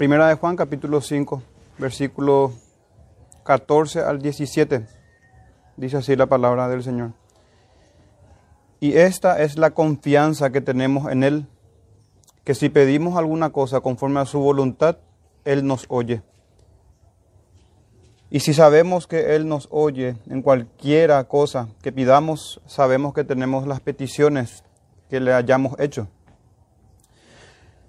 Primera de Juan, capítulo 5, versículo 14 al 17. Dice así la palabra del Señor. Y esta es la confianza que tenemos en Él, que si pedimos alguna cosa conforme a su voluntad, Él nos oye. Y si sabemos que Él nos oye en cualquiera cosa que pidamos, sabemos que tenemos las peticiones que le hayamos hecho.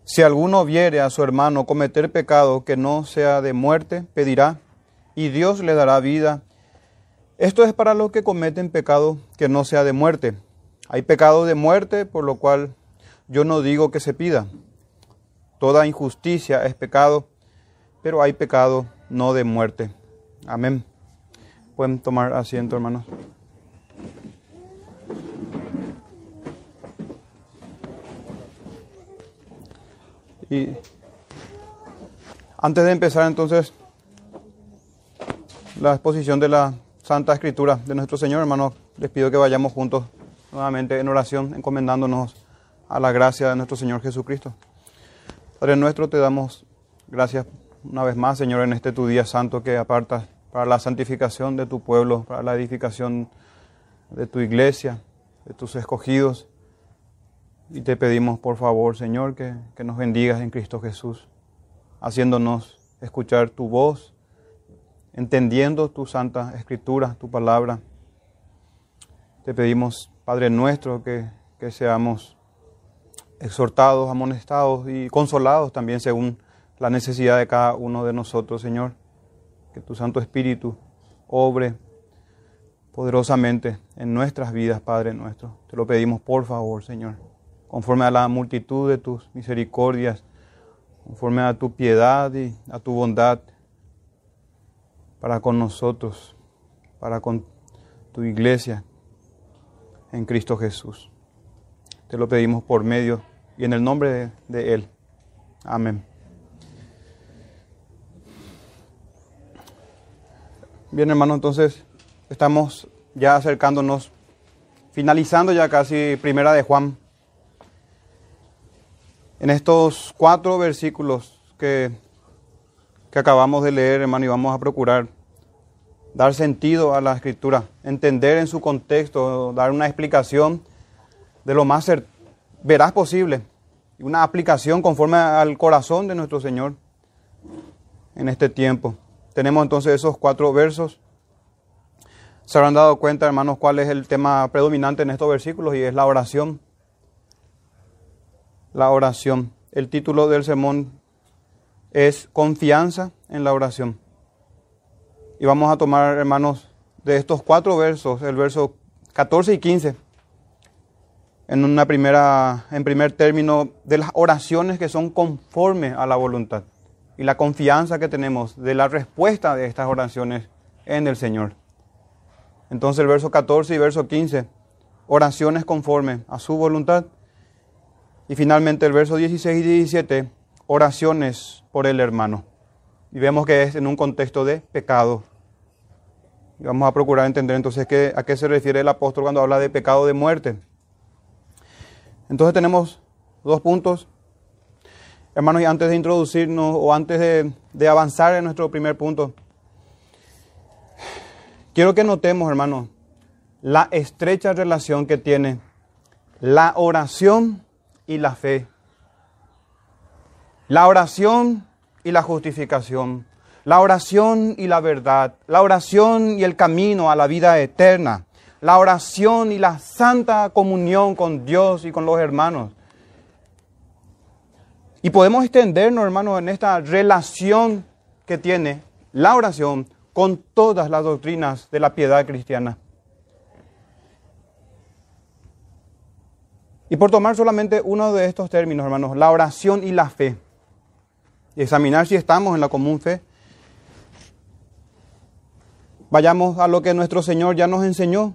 Si alguno viere a su hermano cometer pecado que no sea de muerte, pedirá, y Dios le dará vida. Esto es para los que cometen pecado que no sea de muerte. Hay pecado de muerte, por lo cual yo no digo que se pida. Toda injusticia es pecado, pero hay pecado no de muerte. Amén. Pueden tomar asiento, hermanos. Y antes de empezar entonces la exposición de la Santa Escritura de nuestro Señor, hermanos, les pido que vayamos juntos nuevamente en oración, encomendándonos a la gracia de nuestro Señor Jesucristo. Padre nuestro, te damos gracias una vez más, Señor, en este tu día santo que apartas para la santificación de tu pueblo, para la edificación de tu iglesia, de tus escogidos. Y te pedimos, por favor, Señor, que, que nos bendigas en Cristo Jesús, haciéndonos escuchar tu voz, entendiendo tu santa escritura, tu palabra. Te pedimos, Padre nuestro, que, que seamos exhortados, amonestados y consolados también según la necesidad de cada uno de nosotros, Señor. Que tu Santo Espíritu obre poderosamente en nuestras vidas, Padre nuestro. Te lo pedimos por favor, Señor conforme a la multitud de tus misericordias, conforme a tu piedad y a tu bondad para con nosotros, para con tu iglesia en Cristo Jesús. Te lo pedimos por medio y en el nombre de, Él. Amén. Bien, hermano, entonces estamos ya acercándonos, finalizando ya casi primera de Juan en estos cuatro versículos que, que acabamos de leer, hermano, y vamos a procurar dar sentido a la escritura, entender en su contexto, dar una explicación de lo más veraz posible, una aplicación conforme al corazón de nuestro Señor en este tiempo. Tenemos entonces esos cuatro versos. Se habrán dado cuenta, hermanos, cuál es el tema predominante en estos versículos y es la oración la oración. El título del sermón es Confianza en la oración. Y vamos a tomar, hermanos, de estos cuatro versos, el verso 14 y 15, en una primera, en primer término, de las oraciones que son conforme a la voluntad y la confianza que tenemos de la respuesta de estas oraciones en el Señor. Entonces el verso 14 y verso 15, oraciones conforme a su voluntad y finalmente el verso 16 y 17, oraciones por el hermano. Y vemos que es en un contexto de pecado. Y vamos a procurar entender entonces qué, a qué se refiere el apóstol cuando habla de pecado de muerte. Entonces tenemos dos puntos. Hermanos, y antes de introducirnos o antes de, avanzar en nuestro primer punto, quiero que notemos, hermanos, la estrecha relación que tiene la oración y la fe. La oración y la justificación. La oración y la verdad. La oración y el camino a la vida eterna. La oración y la santa comunión con Dios y con los hermanos. Y podemos extendernos, hermanos, en esta relación que tiene la oración con todas las doctrinas de la piedad cristiana. Y por tomar solamente uno de estos términos, hermanos, la oración y la fe, y examinar si estamos en la común fe, vayamos a lo que nuestro Señor ya nos enseñó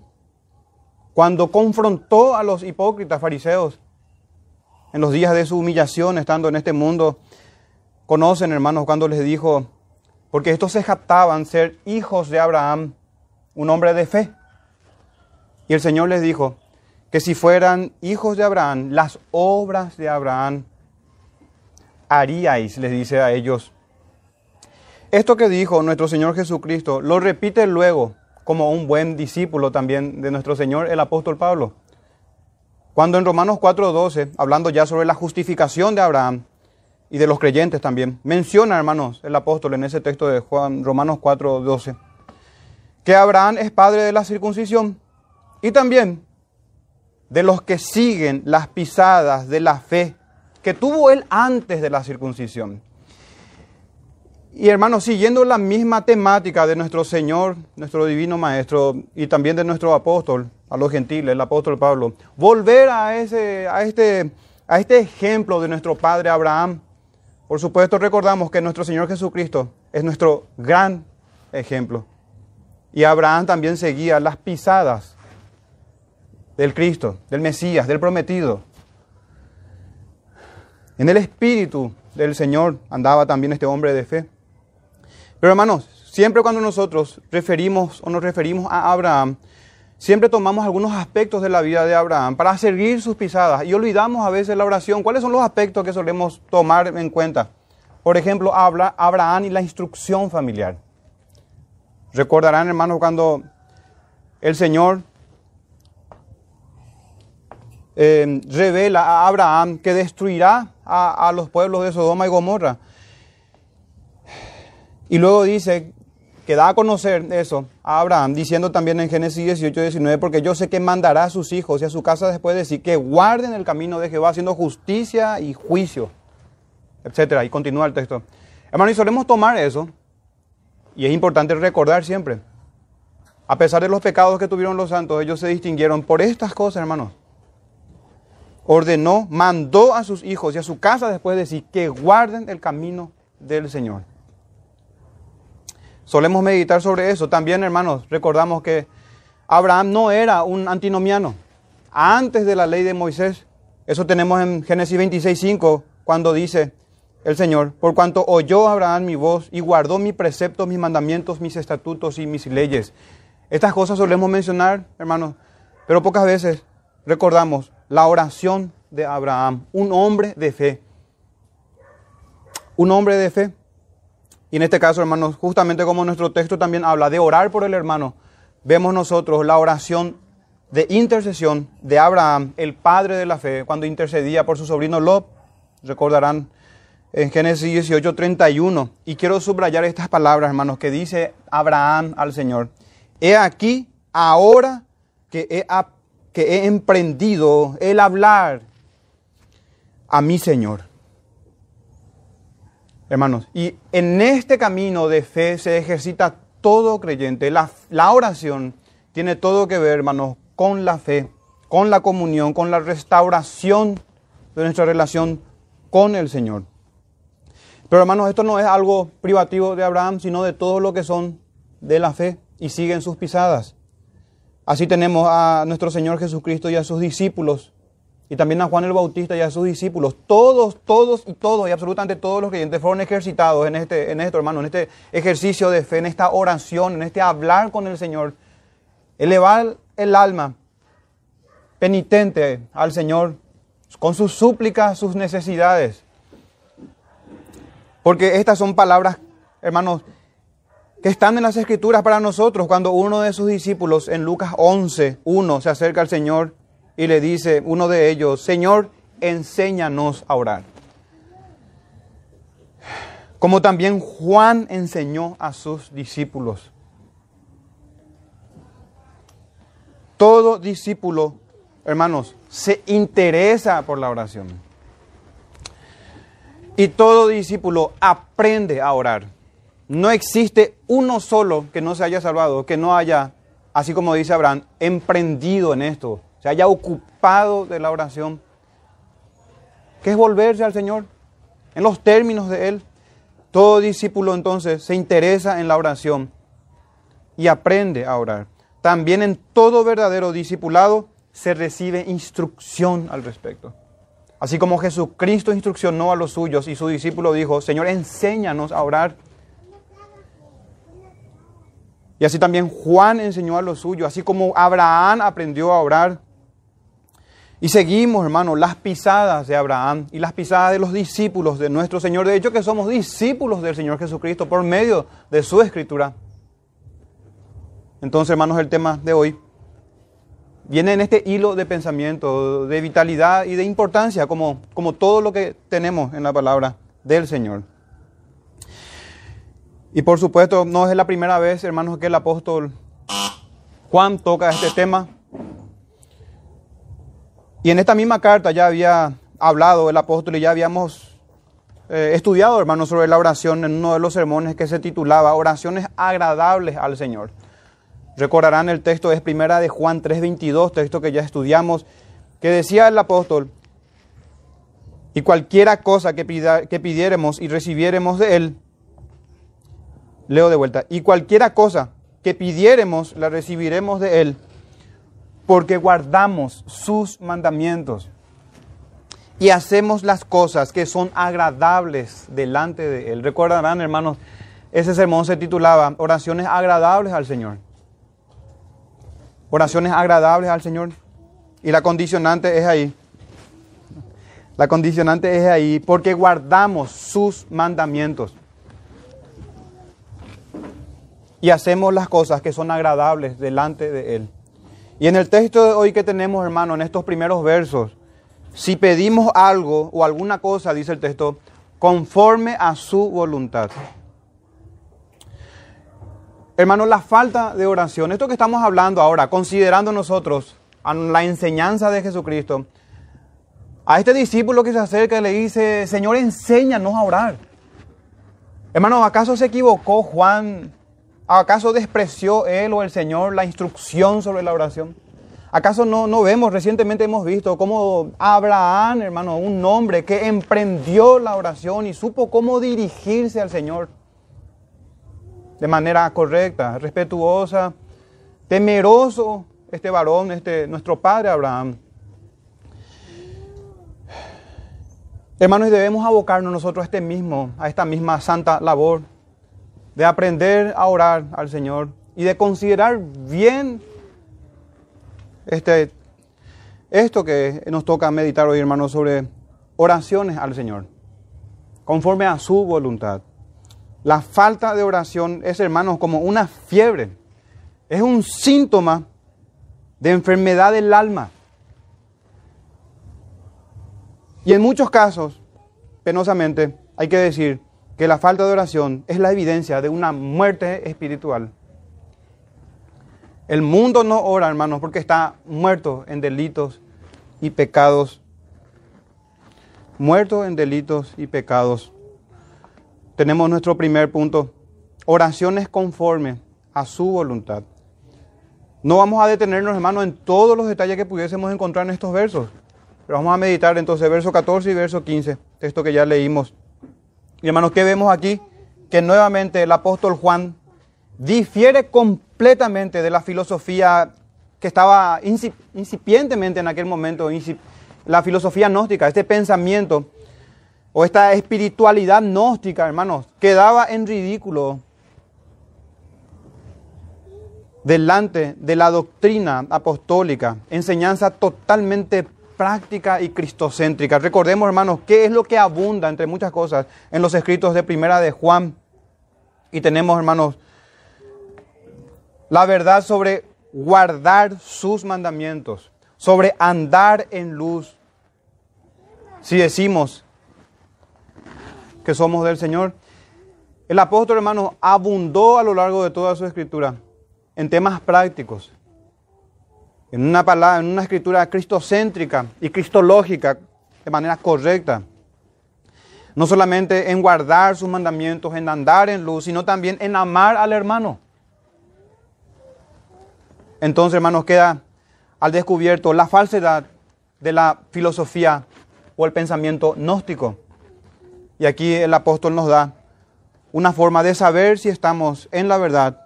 cuando confrontó a los hipócritas fariseos en los días de su humillación estando en este mundo. Conocen, hermanos, cuando les dijo, porque estos se jactaban ser hijos de Abraham, un hombre de fe. Y el Señor les dijo, que si fueran hijos de Abraham, las obras de Abraham haríais, les dice a ellos. Esto que dijo nuestro Señor Jesucristo lo repite luego como un buen discípulo también de nuestro Señor el apóstol Pablo. Cuando en Romanos 4:12, hablando ya sobre la justificación de Abraham y de los creyentes también, menciona, hermanos, el apóstol en ese texto de Juan, Romanos 4:12, que Abraham es padre de la circuncisión y también de los que siguen las pisadas de la fe que tuvo él antes de la circuncisión. Y hermanos, siguiendo la misma temática de nuestro Señor, nuestro Divino Maestro y también de nuestro apóstol, a los gentiles, el apóstol Pablo, volver a, ese, a, este, a este ejemplo de nuestro Padre Abraham. Por supuesto, recordamos que nuestro Señor Jesucristo es nuestro gran ejemplo. Y Abraham también seguía las pisadas del Cristo, del Mesías, del prometido. En el espíritu del Señor andaba también este hombre de fe. Pero hermanos, siempre cuando nosotros referimos o nos referimos a Abraham, siempre tomamos algunos aspectos de la vida de Abraham para seguir sus pisadas y olvidamos a veces la oración. ¿Cuáles son los aspectos que solemos tomar en cuenta? Por ejemplo, habla Abraham y la instrucción familiar. Recordarán, hermanos, cuando el Señor eh, revela a Abraham que destruirá a, los pueblos de Sodoma y Gomorra. Y luego dice que da a conocer eso a Abraham, diciendo también en Génesis 18, 19, porque yo sé que mandará a sus hijos y a su casa después de decir que guarden el camino de Jehová, haciendo justicia y juicio, etcétera. Y continúa el texto. Hermano, y solemos tomar eso, y es importante recordar siempre, a pesar de los pecados que tuvieron los santos, ellos se distinguieron por estas cosas, hermanos ordenó, mandó a sus hijos y a su casa después de decir que guarden el camino del Señor. Solemos meditar sobre eso. También, hermanos, recordamos que Abraham no era un antinomiano. Antes de la ley de Moisés, eso tenemos en Génesis 26.5, cuando dice el Señor, por cuanto oyó Abraham mi voz y guardó mis preceptos, mis mandamientos, mis estatutos y mis leyes. Estas cosas solemos mencionar, hermanos, pero pocas veces recordamos la oración de Abraham, un hombre de fe. Un hombre de fe. Y en este caso, hermanos, justamente como nuestro texto también habla de orar por el hermano, vemos nosotros la oración de intercesión de Abraham, el padre de la fe, cuando intercedía por su sobrino Lot. Recordarán en Génesis 18, 31. Y quiero subrayar estas palabras, hermanos, que dice Abraham al Señor. He aquí, ahora que he que he emprendido el hablar a mi Señor. Hermanos, y en este camino de fe se ejercita todo creyente. La, oración tiene todo que ver, hermanos, con la fe, con la comunión, con la restauración de nuestra relación con el Señor. Pero hermanos, esto no es algo privativo de Abraham, sino de todo lo que son de la fe y siguen sus pisadas. Así tenemos a nuestro Señor Jesucristo y a sus discípulos, y también a Juan el Bautista y a sus discípulos. Todos, todos y todos, y absolutamente todos los creyentes fueron ejercitados en, este, en esto, hermano, en este ejercicio de fe, en esta oración, en este hablar con el Señor. Elevar el alma penitente al Señor con sus súplicas, sus necesidades. Porque estas son palabras, hermanos, que están en las escrituras para nosotros cuando uno de sus discípulos en Lucas 11, 1 se acerca al Señor y le dice, uno de ellos, Señor, enséñanos a orar. Como también Juan enseñó a sus discípulos. Todo discípulo, hermanos, se interesa por la oración. Y todo discípulo aprende a orar. No existe uno solo que no se haya salvado, que no haya, así como dice Abraham, emprendido en esto, se haya ocupado de la oración, que es volverse al Señor en los términos de Él. Todo discípulo entonces se interesa en la oración y aprende a orar. También en todo verdadero discipulado se recibe instrucción al respecto. Así como Jesucristo instruccionó a los suyos y su discípulo dijo, Señor, enséñanos a orar. Y así también Juan enseñó a los suyos, así como Abraham aprendió a orar. Y seguimos, hermano, las pisadas de Abraham y las pisadas de los discípulos de nuestro Señor. De hecho, que somos discípulos del Señor Jesucristo por medio de su escritura. Entonces, hermanos, el tema de hoy viene en este hilo de pensamiento, de vitalidad y de importancia, como, como todo lo que tenemos en la palabra del Señor. Y por supuesto, no es la primera vez, hermanos, que el apóstol Juan toca este tema. Y en esta misma carta ya había hablado el apóstol y ya habíamos eh, estudiado, hermanos, sobre la oración en uno de los sermones que se titulaba Oraciones agradables al Señor. Recordarán el texto, es primera de Juan 3:22, texto que ya estudiamos, que decía el apóstol, y cualquiera cosa que, que pidiéramos y recibiéramos de Él, leo de vuelta, y cualquiera cosa que pidiéramos la recibiremos de Él, porque guardamos sus mandamientos y hacemos las cosas que son agradables delante de Él. Recordarán, hermanos, ese sermón se titulaba Oraciones agradables al Señor oraciones agradables al Señor. Y la condicionante es ahí. La condicionante es ahí porque guardamos sus mandamientos. Y hacemos las cosas que son agradables delante de Él. Y en el texto de hoy que tenemos, hermano, en estos primeros versos, si pedimos algo o alguna cosa, dice el texto, conforme a su voluntad. Hermanos, la falta de oración, esto que estamos hablando ahora, considerando nosotros la enseñanza de Jesucristo, a este discípulo que se acerca y le dice, Señor, enséñanos a orar. Hermanos, ¿acaso se equivocó Juan? ¿Acaso despreció él o el Señor la instrucción sobre la oración? ¿Acaso no, no vemos, recientemente hemos visto cómo Abraham, hermano, un hombre que emprendió la oración y supo cómo dirigirse al Señor? de manera correcta, respetuosa, temeroso este varón, este nuestro padre Abraham. Hermanos, debemos abocarnos nosotros a este mismo, a esta misma santa labor de aprender a orar al Señor y de considerar bien este, esto que nos toca meditar hoy, hermanos, sobre oraciones al Señor, conforme a su voluntad. La falta de oración es, hermanos, como una fiebre. Es un síntoma de enfermedad del alma. Y en muchos casos, penosamente, hay que decir que la falta de oración es la evidencia de una muerte espiritual. El mundo no ora, hermanos, porque está muerto en delitos y pecados. Muerto en delitos y pecados tenemos nuestro primer punto, oraciones conforme a su voluntad. No vamos a detenernos, hermanos, en todos los detalles que pudiésemos encontrar en estos versos, pero vamos a meditar entonces verso 14 y verso 15, texto que ya leímos. Y hermanos, ¿qué vemos aquí? Que nuevamente el apóstol Juan difiere completamente de la filosofía que estaba incipientemente en aquel momento, la filosofía gnóstica, este pensamiento o esta espiritualidad gnóstica, hermanos, quedaba en ridículo delante de la doctrina apostólica, enseñanza totalmente práctica y cristocéntrica. Recordemos, hermanos, qué es lo que abunda entre muchas cosas en los escritos de Primera de Juan. Y tenemos, hermanos, la verdad sobre guardar sus mandamientos, sobre andar en luz. Si decimos que somos del Señor. El apóstol, hermano, abundó a lo largo de toda su escritura en temas prácticos, en una palabra, en una escritura cristocéntrica y cristológica de manera correcta. No solamente en guardar sus mandamientos, en andar en luz, sino también en amar al hermano. Entonces, hermanos, queda al descubierto la falsedad de la filosofía o el pensamiento gnóstico. Y aquí el apóstol nos da una forma de saber si estamos en la verdad.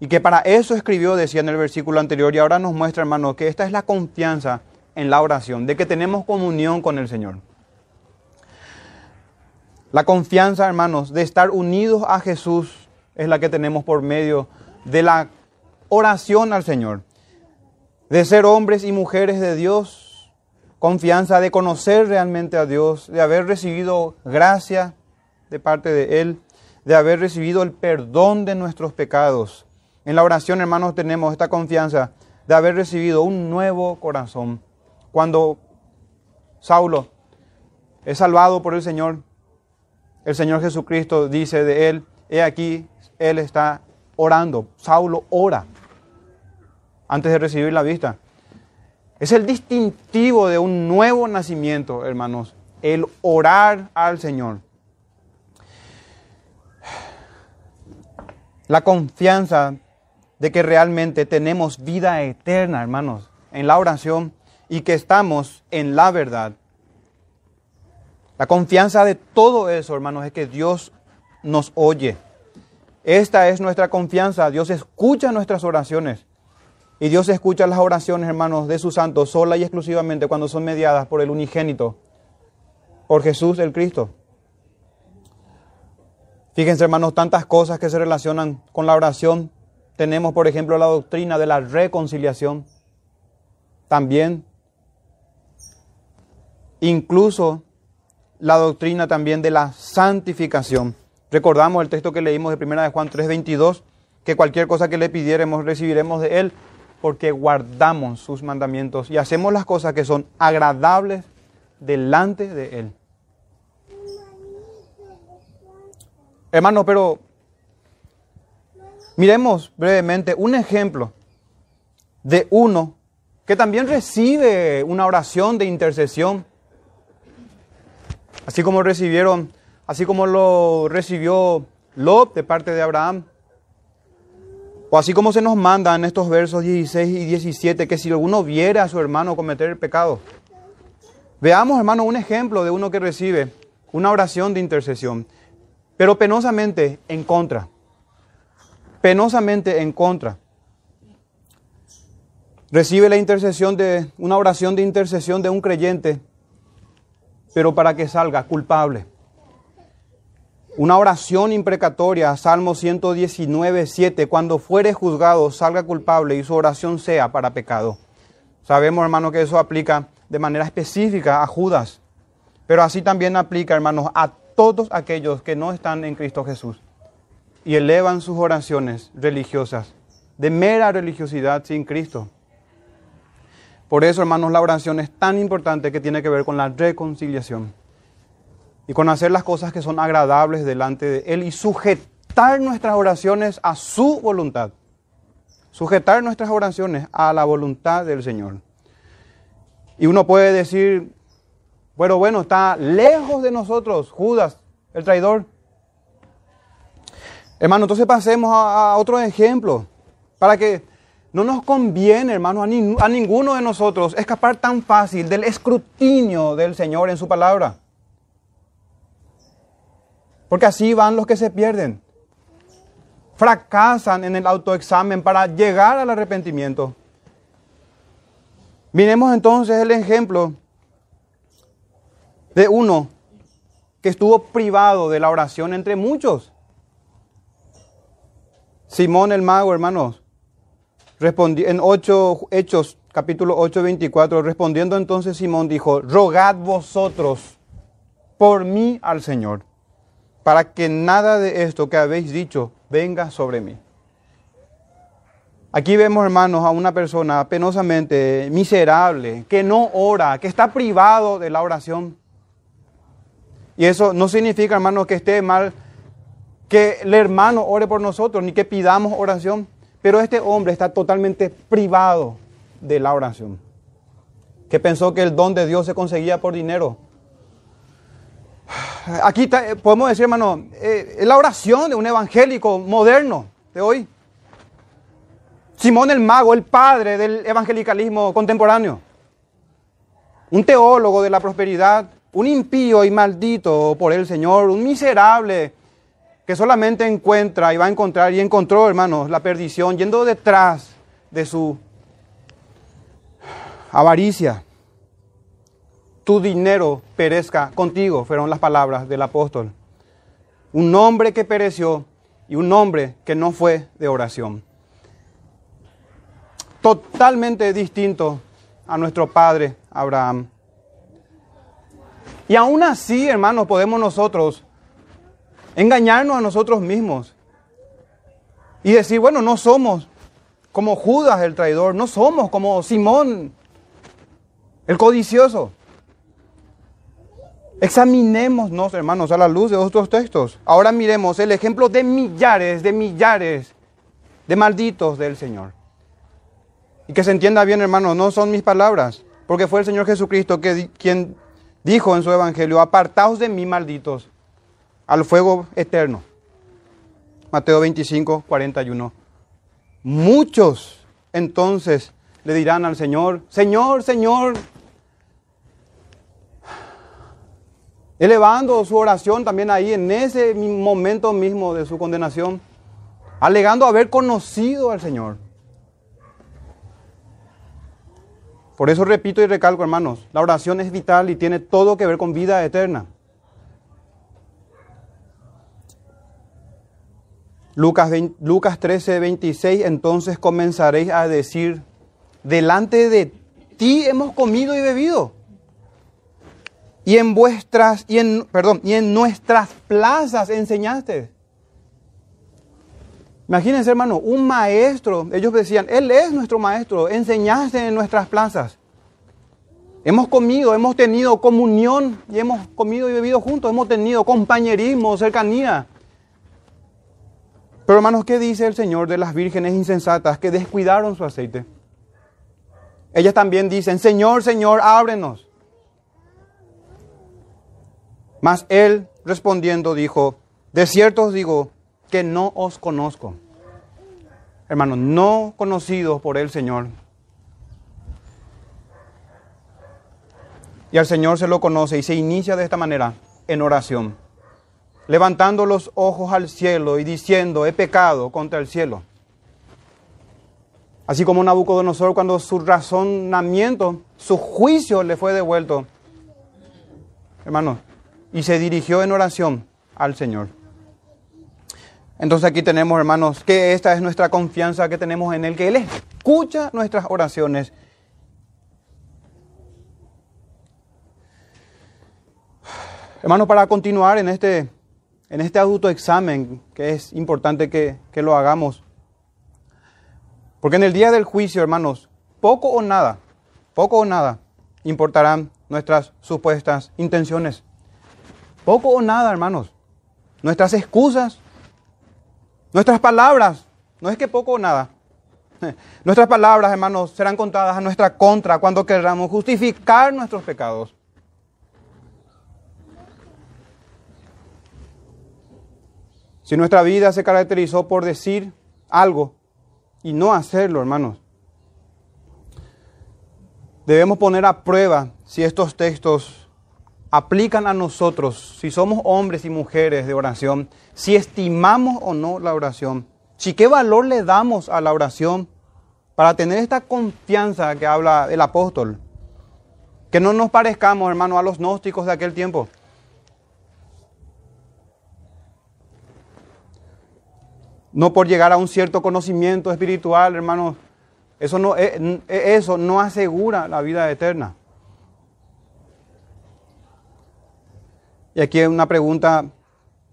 Y que para eso escribió, decía en el versículo anterior, y ahora nos muestra, hermano, que esta es la confianza en la oración, de que tenemos comunión con el Señor. La confianza, hermanos, de estar unidos a Jesús es la que tenemos por medio de la oración al Señor. De ser hombres y mujeres de Dios confianza de conocer realmente a Dios, de haber recibido gracia de parte de Él, de haber recibido el perdón de nuestros pecados. En la oración, hermanos, tenemos esta confianza de haber recibido un nuevo corazón. Cuando Saulo es salvado por el Señor, el Señor Jesucristo dice de él, he aquí, él está orando. Saulo ora antes de recibir la vista. Es el distintivo de un nuevo nacimiento, hermanos, el orar al Señor. La confianza de que realmente tenemos vida eterna, hermanos, en la oración y que estamos en la verdad. La confianza de todo eso, hermanos, es que Dios nos oye. Esta es nuestra confianza. Dios escucha nuestras oraciones. Y Dios escucha las oraciones, hermanos, de sus santos sola y exclusivamente cuando son mediadas por el unigénito, por Jesús el Cristo. Fíjense, hermanos, tantas cosas que se relacionan con la oración. Tenemos, por ejemplo, la doctrina de la reconciliación. También Incluso la doctrina también de la santificación. Recordamos el texto que leímos de 1 de Juan 3:22, que cualquier cosa que le pidiéramos recibiremos de Él, porque guardamos sus mandamientos y hacemos las cosas que son agradables delante de Él. Hermano, pero miremos brevemente un ejemplo de uno que también recibe una oración de intercesión Así como recibieron, así como lo recibió Lot de parte de Abraham. O así como se nos manda en estos versos 16 y 17 que si alguno viera a su hermano cometer el pecado. Veamos, hermano, un ejemplo de uno que recibe una oración de intercesión, pero penosamente en contra. Penosamente en contra. Recibe la intercesión de una oración de intercesión de un creyente pero para que salga culpable. Una oración imprecatoria, Salmo 119, 7, cuando fuere juzgado, salga culpable y su oración sea para pecado. Sabemos, hermano, que eso aplica de manera específica a Judas, pero así también aplica, hermanos, a todos aquellos que no están en Cristo Jesús y elevan sus oraciones religiosas de mera religiosidad sin Cristo. Por eso, hermanos, la oración es tan importante que tiene que ver con la reconciliación y con hacer las cosas que son agradables delante de Él y sujetar nuestras oraciones a su voluntad. Sujetar nuestras oraciones a la voluntad del Señor. Y uno puede decir, bueno, bueno, está lejos de nosotros Judas, el traidor. Hermano, entonces pasemos a, a otro ejemplo para que no nos conviene, hermano, a, ninguno de nosotros escapar tan fácil del escrutinio del Señor en su palabra. Porque así van los que se pierden. Fracasan en el autoexamen para llegar al arrepentimiento. Miremos entonces el ejemplo de uno que estuvo privado de la oración entre muchos. Simón el mago, hermanos en 8 Hechos, capítulo 8, 24, respondiendo entonces Simón dijo, rogad vosotros por mí al Señor, para que nada de esto que habéis dicho venga sobre mí. Aquí vemos, hermanos, a una persona penosamente miserable, que no ora, que está privado de la oración. Y eso no significa, hermanos, que esté mal que el hermano ore por nosotros, ni que pidamos oración. Pero este hombre está totalmente privado de la oración, que pensó que el don de Dios se conseguía por dinero. Aquí podemos decir, hermano, eh, es la oración de un evangélico moderno de hoy. Simón el Mago, el padre del evangelicalismo contemporáneo. Un teólogo de la prosperidad, un impío y maldito por el Señor, un miserable que solamente encuentra y va a encontrar y encontró, hermanos, la perdición yendo detrás de su avaricia. Tu dinero perezca contigo, fueron las palabras del apóstol. Un hombre que pereció y un hombre que no fue de oración. Totalmente distinto a nuestro padre Abraham. Y aún así, hermanos, podemos nosotros engañarnos a nosotros mismos y decir, bueno, no somos como Judas el traidor, no somos como Simón el codicioso. Examinémonos, hermanos, a la luz de otros textos. Ahora miremos el ejemplo de millares, de millares de malditos del Señor. Y que se entienda bien, hermanos, no son mis palabras, porque fue el Señor Jesucristo que, quien dijo en su evangelio, apartaos de mí, malditos, al fuego eterno. Mateo 25, 41. Muchos entonces le dirán al Señor, Señor, Señor, elevando su oración también ahí en ese momento mismo de su condenación, alegando haber conocido al Señor. Por eso repito y recalco, hermanos, la oración es vital y tiene todo que ver con vida eterna. Lucas, Lucas 13, 26, entonces comenzaréis a decir, delante de ti hemos comido y bebido. Y en vuestras, y en, perdón, y en nuestras plazas enseñaste. Imagínense, hermano, un maestro, ellos decían, Él es nuestro maestro, enseñaste en nuestras plazas. Hemos comido, hemos tenido comunión y hemos comido y bebido juntos, hemos tenido compañerismo, cercanía. Pero hermanos, ¿qué dice el Señor de las vírgenes insensatas que descuidaron su aceite? Ellas también dicen, Señor, Señor, ábrenos. Mas él respondiendo dijo, de cierto os digo que no os conozco. Hermanos, no conocidos por el Señor. Y al Señor se lo conoce y se inicia de esta manera, en oración levantando los ojos al cielo y diciendo, he pecado contra el cielo. Así como Nabucodonosor cuando su razonamiento, su juicio le fue devuelto, hermano, y se dirigió en oración al Señor. Entonces aquí tenemos, hermanos, que esta es nuestra confianza que tenemos en Él, que Él escucha nuestras oraciones. Hermanos, para continuar en este en este autoexamen que es importante que, lo hagamos. Porque en el día del juicio, hermanos, poco o nada, poco o nada importarán nuestras supuestas intenciones. Poco o nada, hermanos. Nuestras excusas, nuestras palabras, no es que poco o nada. Nuestras palabras, hermanos, serán contadas a nuestra contra cuando queramos justificar nuestros pecados. Si nuestra vida se caracterizó por decir algo y no hacerlo, hermanos, debemos poner a prueba si estos textos aplican a nosotros, si somos hombres y mujeres de oración, si estimamos o no la oración, si qué valor le damos a la oración para tener esta confianza que habla el apóstol. Que no nos parezcamos, hermanos, a los gnósticos de aquel tiempo no por llegar a un cierto conocimiento espiritual, hermanos, eso no, eh, eh, eso no asegura la vida eterna. Y aquí hay una pregunta,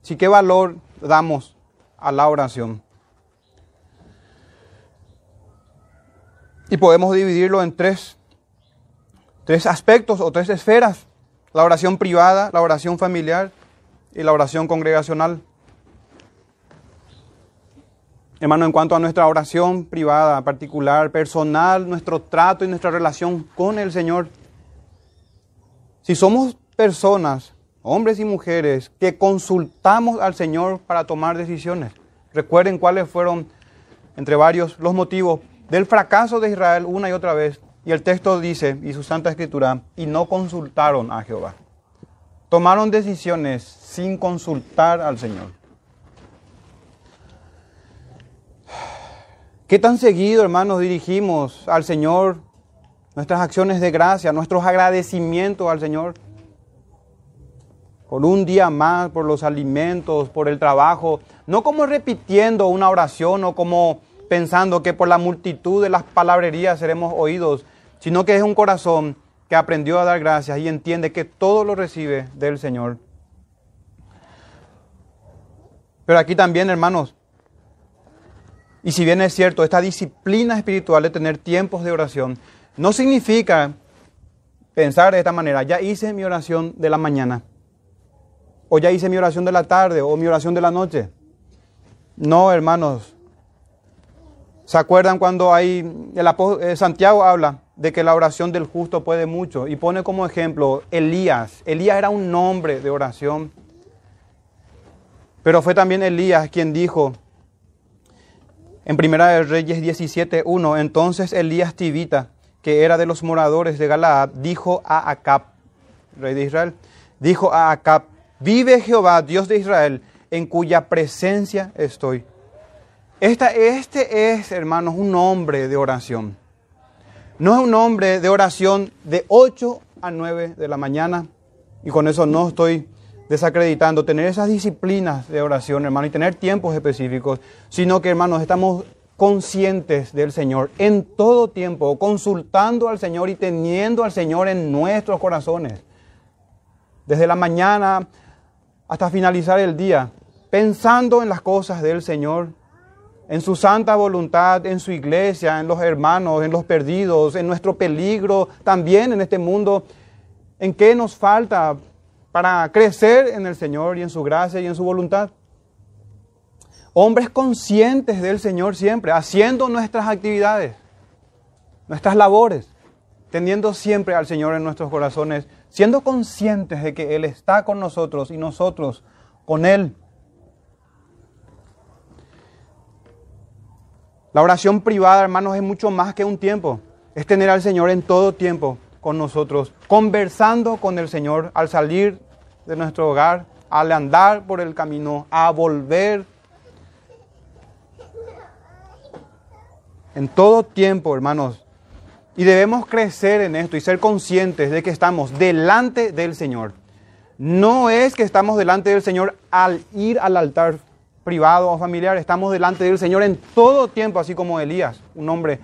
¿si qué valor damos a la oración? Y podemos dividirlo en tres, tres aspectos o tres esferas. La oración privada, la oración familiar y la oración congregacional. Hermano, en cuanto a nuestra oración privada, particular, personal, nuestro trato y nuestra relación con el Señor, si somos personas, hombres y mujeres, que consultamos al Señor para tomar decisiones, recuerden cuáles fueron, entre varios, los motivos del fracaso de Israel una y otra vez. Y el texto dice, y su Santa Escritura, y no consultaron a Jehová. Tomaron decisiones sin consultar al Señor. ¿Qué tan seguido, hermanos, dirigimos al Señor nuestras acciones de gracia, nuestros agradecimientos al Señor? Por un día más, por los alimentos, por el trabajo, no como repitiendo una oración o como pensando que por la multitud de las palabrerías seremos oídos, sino que es un corazón que aprendió a dar gracias y entiende que todo lo recibe del Señor. Pero aquí también, hermanos, y si bien es cierto, esta disciplina espiritual de tener tiempos de oración, no significa pensar de esta manera, ya hice mi oración de la mañana, o ya hice mi oración de la tarde, o mi oración de la noche. No, hermanos. ¿Se acuerdan cuando hay, el eh, Santiago habla de que la oración del justo puede mucho y pone como ejemplo Elías. Elías era un nombre de oración, pero fue también Elías quien dijo en Primera de Reyes 17.1, entonces Elías Tibita, que era de los moradores de Galaad, dijo a Acab, rey de Israel, dijo a Acab, vive Jehová, Dios de Israel, en cuya presencia estoy. Esta, este es, hermanos, un hombre de oración. No es un hombre de oración de 8 a 9 de la mañana, y con eso no estoy desacreditando tener esas disciplinas de oración, hermano, y tener tiempos específicos, sino que, hermanos, estamos conscientes del Señor en todo tiempo, consultando al Señor y teniendo al Señor en nuestros corazones. Desde la mañana hasta finalizar el día, pensando en las cosas del Señor, en su santa voluntad, en su iglesia, en los hermanos, en los perdidos, en nuestro peligro, también en este mundo, en qué nos falta para crecer en el Señor y en su gracia y en su voluntad. Hombres conscientes del Señor siempre, haciendo nuestras actividades, nuestras labores, teniendo siempre al Señor en nuestros corazones, siendo conscientes de que Él está con nosotros y nosotros con Él. La oración privada, hermanos, es mucho más que un tiempo. Es tener al Señor en todo tiempo con nosotros, conversando con el Señor al salir de nuestro hogar, al andar por el camino, a volver. En todo tiempo, hermanos, y debemos crecer en esto y ser conscientes de que estamos delante del Señor. No es que estamos delante del Señor al ir al altar privado o familiar, estamos delante del Señor en todo tiempo, así como Elías, un hombre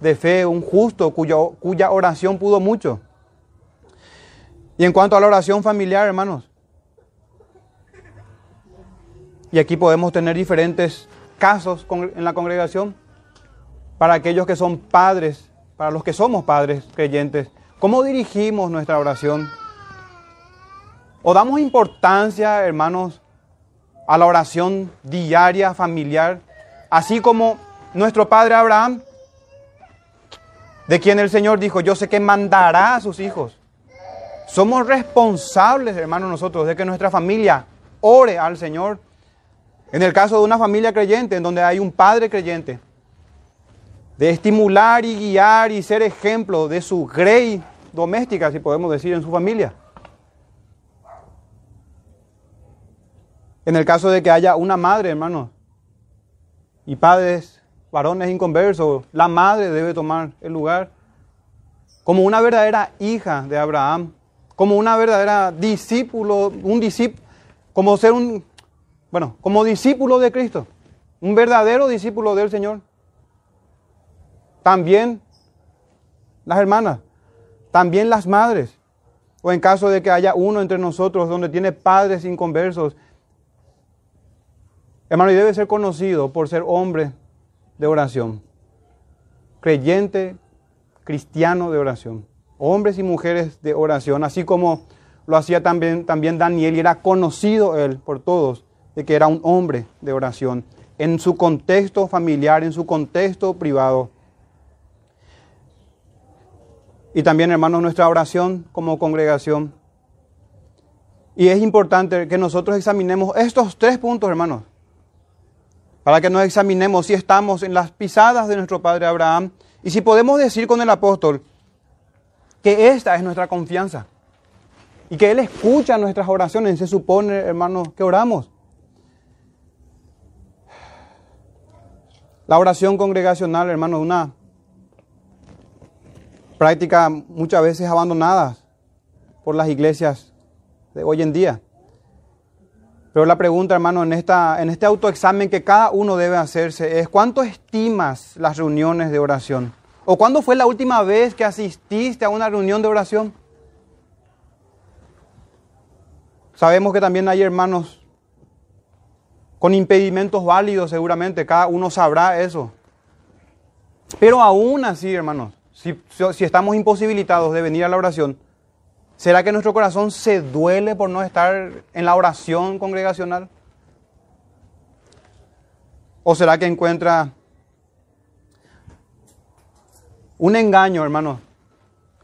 de fe, un justo, cuya oración pudo mucho. Y en cuanto a la oración familiar, hermanos, y aquí podemos tener diferentes casos en la congregación, para aquellos que son padres para los que somos padres creyentes, ¿cómo dirigimos nuestra oración? ¿O damos importancia, hermanos, a la oración diaria, familiar, así como nuestro padre Abraham, de quien el Señor dijo, yo sé que mandará a sus hijos? Somos responsables, hermanos, nosotros, de que nuestra familia ore al Señor. En el caso de una familia creyente, en donde hay un padre creyente, de estimular y guiar y ser ejemplo de su grey doméstica, si podemos decir, en su familia. En el caso de que haya una madre, hermanos, y padres, varones inconversos, la madre debe tomar el lugar como una verdadera hija de Abraham, como una verdadera discípulo, un discípulo, como ser un, bueno, como discípulo de Cristo, un verdadero discípulo del Señor. También las hermanas, también las madres, o en caso de que haya uno entre nosotros donde tiene padres inconversos, hermano, y debe ser conocido por ser hombre de oración, creyente, cristiano de oración, hombres y mujeres de oración, así como lo hacía también, también Daniel y era conocido él por todos de que era un hombre de oración en su contexto familiar, en su contexto privado. Y también, hermanos, nuestra oración como congregación. Y es importante que nosotros examinemos estos tres puntos, hermanos, para que nos examinemos si estamos en las pisadas de nuestro Padre Abraham y si podemos decir con el apóstol que esta es nuestra confianza y que Él escucha nuestras oraciones. Se supone, hermanos, que oramos. La oración congregacional, hermanos, una práctica muchas veces abandonadas por las iglesias de hoy en día. Pero la pregunta, hermano, en, esta, en este autoexamen que cada uno debe hacerse es, ¿cuánto estimas las reuniones de oración? ¿O cuándo fue la última vez que asististe a una reunión de oración? Sabemos que también hay hermanos con impedimentos válidos seguramente, cada uno sabrá eso. Pero aún así, hermanos, si, si, estamos imposibilitados de venir a la oración, ¿será que nuestro corazón se duele por no estar en la oración congregacional? ¿O será que encuentra un engaño, hermanos,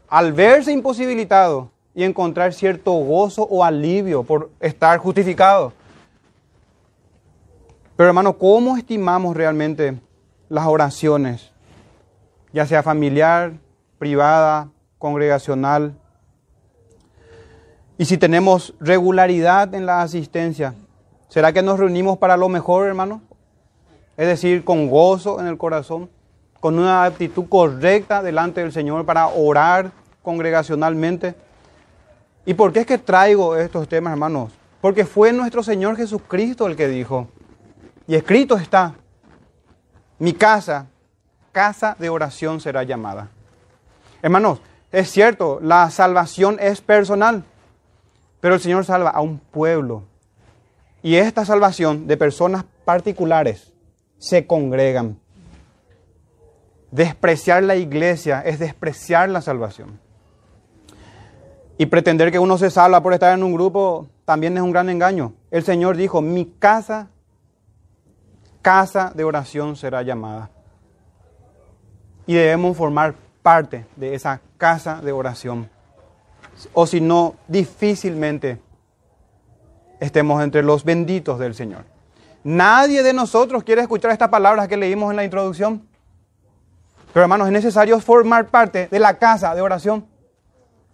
al verse imposibilitado y encontrar cierto gozo o alivio por estar justificado? Pero hermano, ¿cómo estimamos realmente las oraciones? Ya sea familiar, privada, congregacional. Y si tenemos regularidad en la asistencia, ¿será que nos reunimos para lo mejor, hermano? Es decir, con gozo en el corazón, con una actitud correcta delante del Señor para orar congregacionalmente. ¿Y por qué es que traigo estos temas, hermanos? Porque fue nuestro Señor Jesucristo el que dijo, y escrito está, mi casa, casa de oración será llamada. Hermanos, es cierto, la salvación es personal, pero el Señor salva a un pueblo. Y esta salvación de personas particulares se congregan. Despreciar la iglesia es despreciar la salvación. Y pretender que uno se salva por estar en un grupo también es un gran engaño. El Señor dijo, mi casa casa de oración será llamada. Y debemos formar parte de esa casa de oración. O si no, difícilmente estemos entre los benditos del Señor. Nadie de nosotros quiere escuchar estas palabras que leímos en la introducción. Pero hermanos, es necesario formar parte de la casa de oración,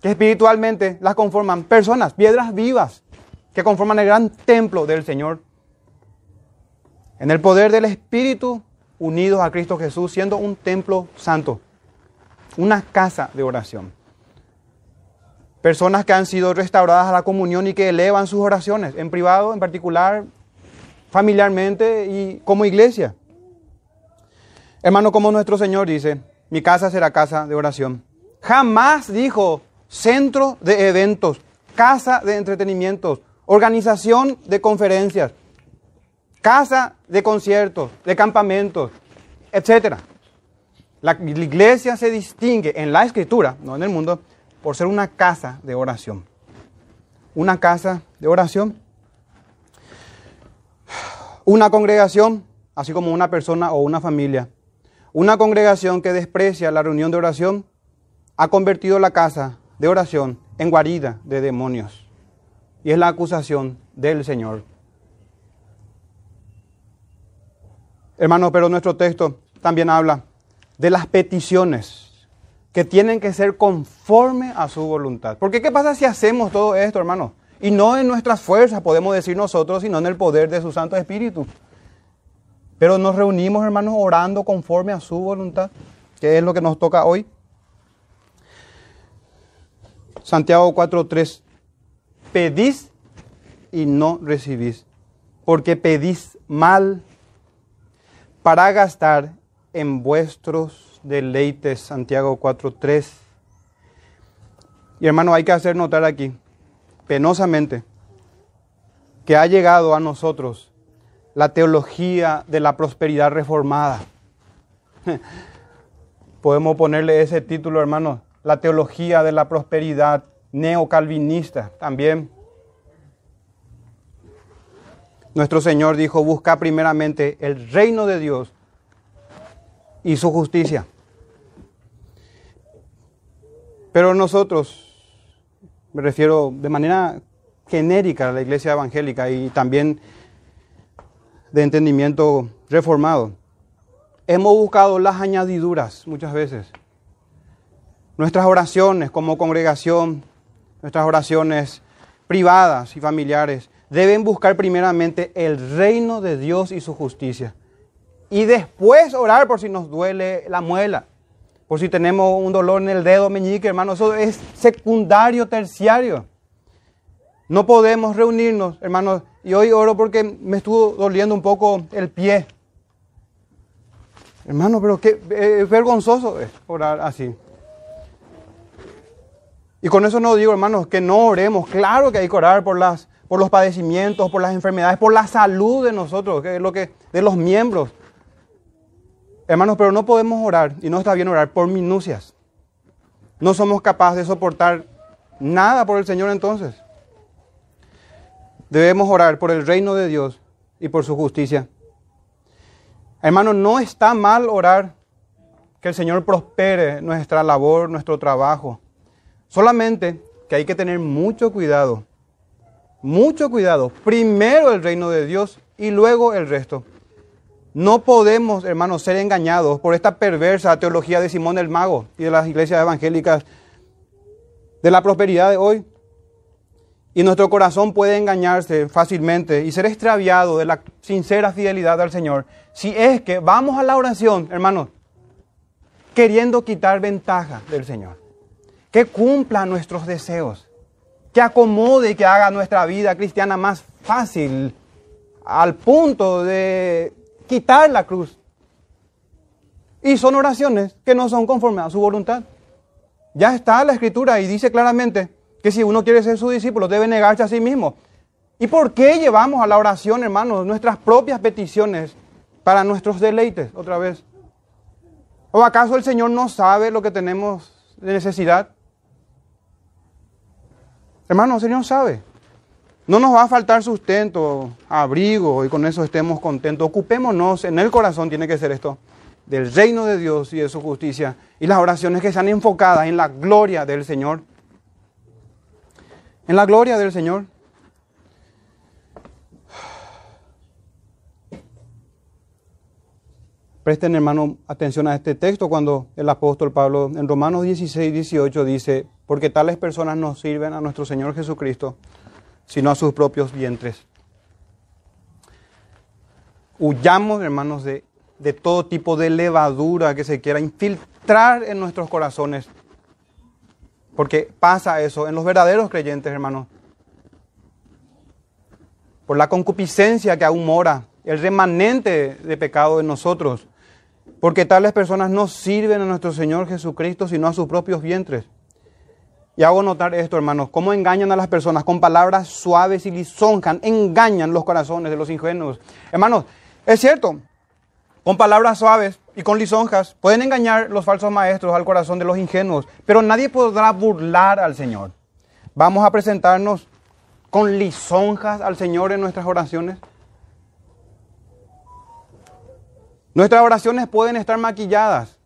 que espiritualmente las conforman personas, piedras vivas, que conforman el gran templo del Señor en el poder del Espíritu, unidos a Cristo Jesús, siendo un templo santo, una casa de oración. Personas que han sido restauradas a la comunión y que elevan sus oraciones, en privado, en particular, familiarmente y como iglesia. Hermano, como nuestro Señor dice, mi casa será casa de oración. Jamás dijo centro de eventos, casa de entretenimientos, organización de conferencias casa de conciertos, de campamentos, etc. La, iglesia se distingue en la escritura, no en el mundo, por ser una casa de oración. Una casa de oración. Una congregación, así como una persona o una familia. Una congregación que desprecia la reunión de oración ha convertido la casa de oración en guarida de demonios. Y es la acusación del Señor Hermano, pero nuestro texto también habla de las peticiones que tienen que ser conforme a su voluntad. Porque ¿qué pasa si hacemos todo esto, hermano? Y no en nuestras fuerzas, podemos decir nosotros, sino en el poder de su Santo Espíritu. Pero nos reunimos, hermanos, orando conforme a su voluntad, que es lo que nos toca hoy. Santiago 4:3. Pedís y no recibís, porque pedís mal para gastar en vuestros deleites. Santiago 4.3. Y hermano, hay que hacer notar aquí, penosamente, que ha llegado a nosotros la teología de la prosperidad reformada. Podemos ponerle ese título, hermano, la teología de la prosperidad neocalvinista también. Nuestro Señor dijo, busca primeramente el reino de Dios y su justicia. Pero nosotros, me refiero de manera genérica a la iglesia evangélica y también de entendimiento reformado, hemos buscado las añadiduras muchas veces. Nuestras oraciones como congregación, nuestras oraciones privadas y familiares, deben buscar primeramente el reino de Dios y su justicia. Y después orar por si nos duele la muela, por si tenemos un dolor en el dedo meñique, hermano. Eso es secundario, terciario. No podemos reunirnos, hermanos. Y hoy oro porque me estuvo doliendo un poco el pie. Hermano, pero qué eh, vergonzoso es orar así. Y con eso no digo, hermanos, que no oremos. Claro que hay que orar por, las, por los padecimientos, por las enfermedades, por la salud de nosotros, que es lo que, de los miembros. Hermanos, pero no podemos orar, y no está bien orar, por minucias. No somos capaces de soportar nada por el Señor entonces. Debemos orar por el reino de Dios y por su justicia. Hermano, no está mal orar que el Señor prospere nuestra labor, nuestro trabajo. Solamente que hay que tener mucho cuidado. Mucho cuidado. Primero el reino de Dios y luego el resto. No podemos, hermanos, ser engañados por esta perversa teología de Simón el Mago y de las iglesias evangélicas de la prosperidad de hoy. Y nuestro corazón puede engañarse fácilmente y ser extraviado de la sincera fidelidad al Señor si es que vamos a la oración, hermanos, queriendo quitar ventaja del Señor. Que cumpla nuestros deseos, que acomode y que haga nuestra vida cristiana más fácil al punto de quitar la cruz. Y son oraciones que no son conformes a su voluntad. Ya está la escritura y dice claramente que si uno quiere ser su discípulo debe negarse a sí mismo. ¿Y por qué llevamos a la oración, hermanos, nuestras propias peticiones para nuestros deleites otra vez? ¿O acaso el Señor no sabe lo que tenemos de necesidad? Hermanos, el Señor sabe. No nos va a faltar sustento, abrigo y con eso estemos contentos. Ocupémonos, en el corazón tiene que ser esto, del reino de Dios y de su justicia. Y las oraciones que sean enfocadas en la gloria del Señor. En la gloria del Señor. Presten, hermano, atención a este texto cuando el apóstol Pablo en Romanos 16, 18 dice, porque tales personas no sirven a nuestro Señor Jesucristo, sino a sus propios vientres. Huyamos, hermanos, de, de todo tipo de levadura que se quiera infiltrar en nuestros corazones. Porque pasa eso en los verdaderos creyentes, hermanos. Por la concupiscencia que aún mora, el remanente de pecado en nosotros. Porque tales personas no sirven a nuestro Señor Jesucristo, sino a sus propios vientres. Y hago notar esto, hermanos, cómo engañan a las personas con palabras suaves y lisonjan, engañan los corazones de los ingenuos. Hermanos, es cierto, con palabras suaves y con lisonjas pueden engañar los falsos maestros al corazón de los ingenuos, pero nadie podrá burlar al Señor. Vamos a presentarnos con lisonjas al Señor en nuestras oraciones. Nuestras oraciones pueden estar maquilladas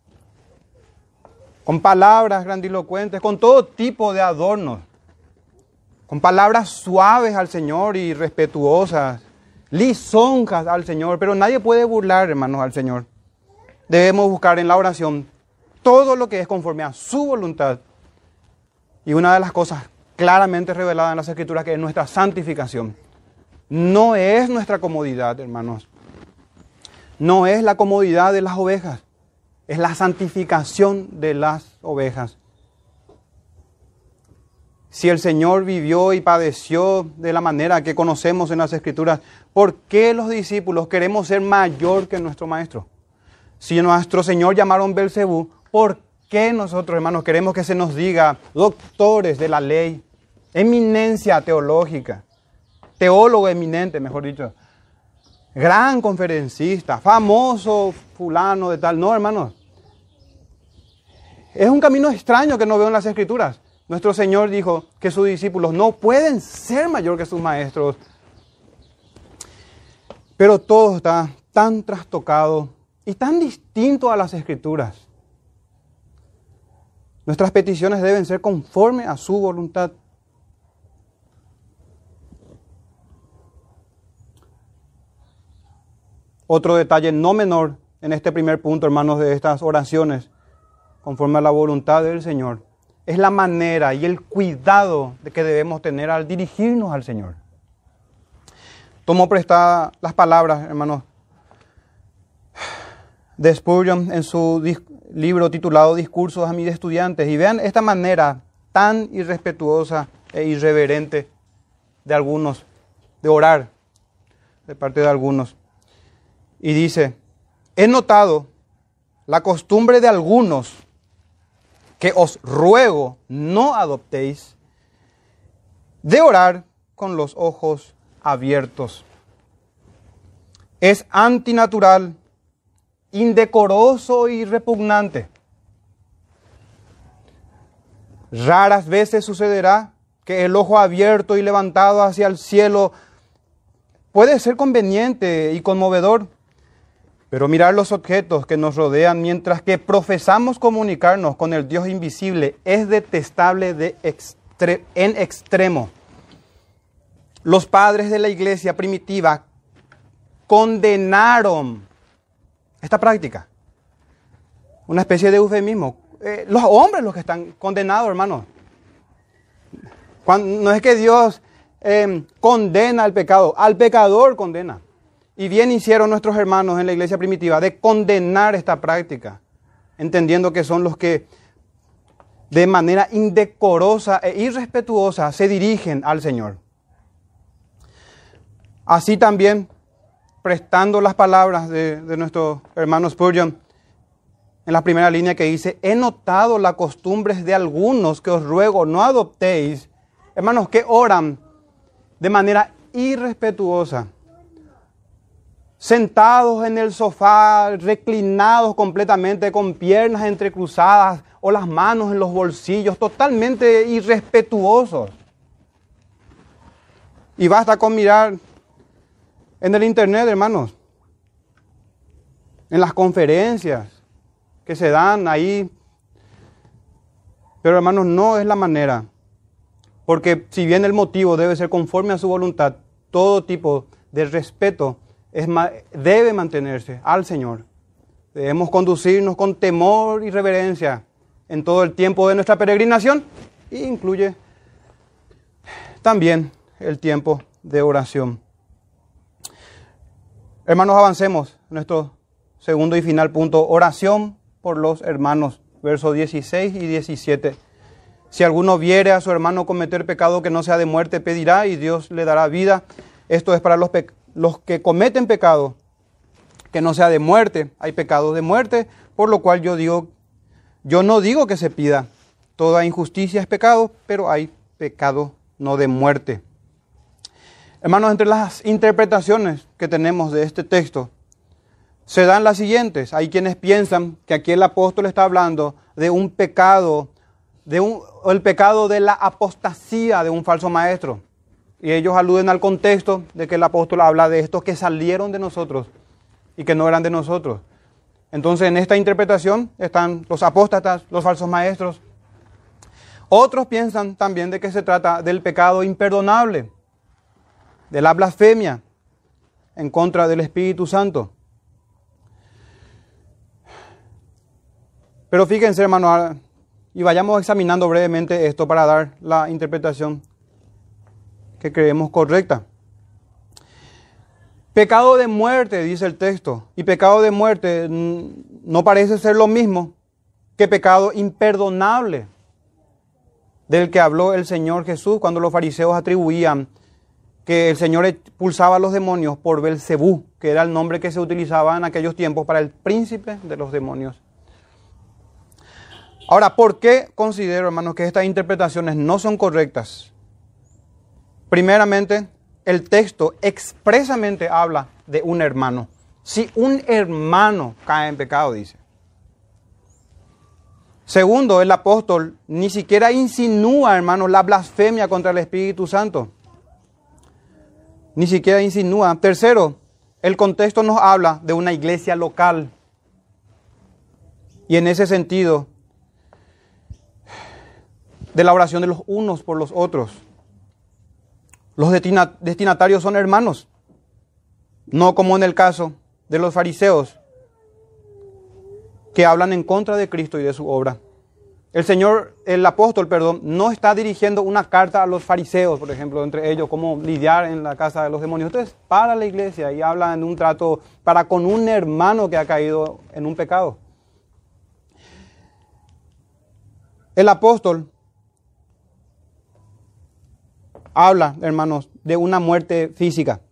con palabras grandilocuentes, con todo tipo de adornos, con palabras suaves al Señor y respetuosas, lisonjas al Señor, pero nadie puede burlar, hermanos, al Señor. Debemos buscar en la oración todo lo que es conforme a su voluntad. Y una de las cosas claramente reveladas en las Escrituras que es nuestra santificación. No es nuestra comodidad, hermanos no es la comodidad de las ovejas, es la santificación de las ovejas. Si el Señor vivió y padeció de la manera que conocemos en las Escrituras, ¿por qué los discípulos queremos ser mayor que nuestro Maestro? Si nuestro Señor llamaron Belcebú, ¿por qué nosotros, hermanos, queremos que se nos diga doctores de la ley, eminencia teológica, teólogo eminente, mejor dicho? gran conferencista, famoso fulano de tal. No, hermanos. Es un camino extraño que no veo en las escrituras. Nuestro Señor dijo que sus discípulos no pueden ser mayor que sus maestros. Pero todo está tan trastocado y tan distinto a las escrituras. Nuestras peticiones deben ser conforme a su voluntad. Otro detalle no menor en este primer punto, hermanos, de estas oraciones, conforme a la voluntad del Señor, es la manera y el cuidado que debemos tener al dirigirnos al Señor. Tomo prestada las palabras, hermanos, de en su libro titulado Discursos a mis estudiantes y vean esta manera tan irrespetuosa e irreverente de algunos de orar de parte de algunos y dice, he notado la costumbre de algunos que os ruego no adoptéis, de orar con los ojos abiertos. Es antinatural, indecoroso y repugnante. Raras veces sucederá que el ojo abierto y levantado hacia el cielo puede ser conveniente y conmovedor, pero mirar los objetos que nos rodean mientras que profesamos comunicarnos con el Dios invisible es detestable de en extremo. Los padres de la iglesia primitiva condenaron esta práctica. Una especie de eufemismo. Eh, los hombres los que están condenados, hermanos. no es que Dios eh, condena al pecado, al pecador condena. Y bien hicieron nuestros hermanos en la iglesia primitiva de condenar esta práctica, entendiendo que son los que de manera indecorosa e irrespetuosa se dirigen al Señor. Así también, prestando las palabras de, nuestro hermano Spurgeon, en la primera línea que dice, he notado las costumbres de algunos que os ruego no adoptéis, hermanos que oran de manera irrespetuosa sentados en el sofá, reclinados completamente con piernas entrecruzadas o las manos en los bolsillos, totalmente irrespetuosos. Y basta con mirar en el internet, hermanos, en las conferencias que se dan ahí. Pero hermanos, no es la manera. Porque si bien el motivo debe ser conforme a su voluntad, todo tipo de respeto debe mantenerse al Señor. Debemos conducirnos con temor y reverencia en todo el tiempo de nuestra peregrinación e incluye también el tiempo de oración. Hermanos, avancemos. Nuestro segundo y final punto, oración por los hermanos, versos 16 y 17. Si alguno viere a su hermano cometer pecado que no sea de muerte, pedirá y Dios le dará vida. Esto es para los, los que cometen pecado que no sea de muerte, hay pecados de muerte, por lo cual yo digo, yo no digo que se pida, toda injusticia es pecado, pero hay pecado no de muerte. Hermanos, entre las interpretaciones que tenemos de este texto, se dan las siguientes. Hay quienes piensan que aquí el apóstol está hablando de un pecado, de un, el pecado de la apostasía de un falso maestro. Y ellos aluden al contexto de que el apóstol habla de estos que salieron de nosotros y que no eran de nosotros. Entonces en esta interpretación están los apóstatas, los falsos maestros. Otros piensan también de que se trata del pecado imperdonable, de la blasfemia en contra del Espíritu Santo. Pero fíjense, hermano, y vayamos examinando brevemente esto para dar la interpretación que creemos correcta. Pecado de muerte, dice el texto, y pecado de muerte no parece ser lo mismo que pecado imperdonable del que habló el Señor Jesús cuando los fariseos atribuían que el Señor expulsaba a los demonios por Belcebú, que era el nombre que se utilizaba en aquellos tiempos para el príncipe de los demonios. Ahora, ¿por qué considero, hermanos, que estas interpretaciones no son correctas? Primeramente, el texto expresamente habla de un hermano. Si un hermano cae en pecado, dice. Segundo, el apóstol ni siquiera insinúa, hermano, la blasfemia contra el Espíritu Santo. Ni siquiera insinúa. Tercero, el contexto nos habla de una iglesia local. Y en ese sentido, de la oración de los unos por los otros. Los destinatarios son hermanos, no como en el caso de los fariseos que hablan en contra de Cristo y de su obra. El Señor, el apóstol, perdón, no está dirigiendo una carta a los fariseos, por ejemplo, entre ellos, cómo lidiar en la casa de los demonios. Entonces, para la iglesia y habla en un trato para con un hermano que ha caído en un pecado. El apóstol habla, hermanos, de una muerte física.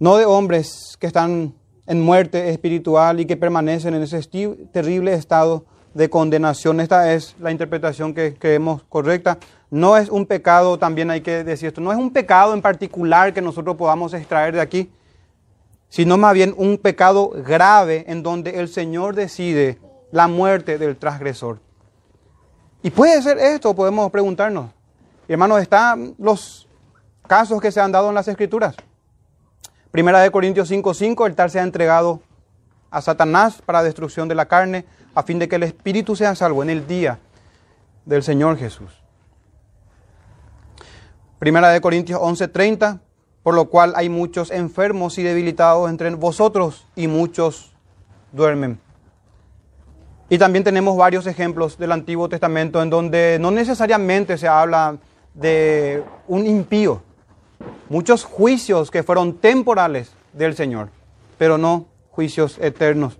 No de hombres que están en muerte espiritual y que permanecen en ese terrible estado de condenación. Esta es la interpretación que creemos correcta. No es un pecado, también hay que decir esto, no es un pecado en particular que nosotros podamos extraer de aquí, sino más bien un pecado grave en donde el Señor decide la muerte del transgresor. Y puede ser esto, podemos preguntarnos. Hermanos, están los casos que se han dado en las Escrituras. Primera de Corintios 5:5, el tal se ha entregado a Satanás para destrucción de la carne, a fin de que el espíritu sea salvo en el día del Señor Jesús. Primera de Corintios 11:30, por lo cual hay muchos enfermos y debilitados entre vosotros y muchos duermen. Y también tenemos varios ejemplos del Antiguo Testamento en donde no necesariamente se habla de un impío. Muchos juicios que fueron temporales del Señor, pero no juicios eternos.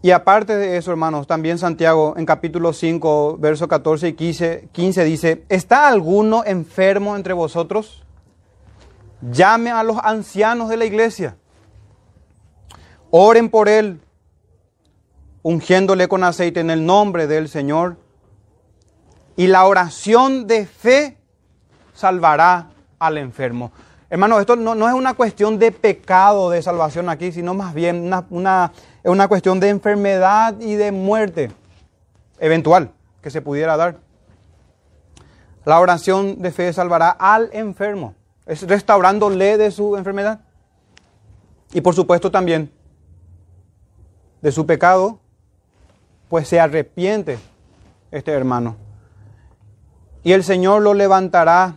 Y aparte de eso, hermanos, también Santiago en capítulo 5, versos 14 y 15, 15 dice, ¿está alguno enfermo entre vosotros? Llame a los ancianos de la iglesia Oren por él, ungiéndole con aceite en el nombre del Señor. Y la oración de fe salvará al enfermo. Hermano, esto no, es una cuestión de pecado de salvación aquí, sino más bien una, es una cuestión de enfermedad y de muerte eventual que se pudiera dar. La oración de fe salvará al enfermo, es restaurándole de su enfermedad. Y por supuesto también de su pecado, pues se arrepiente este hermano. Y el Señor lo levantará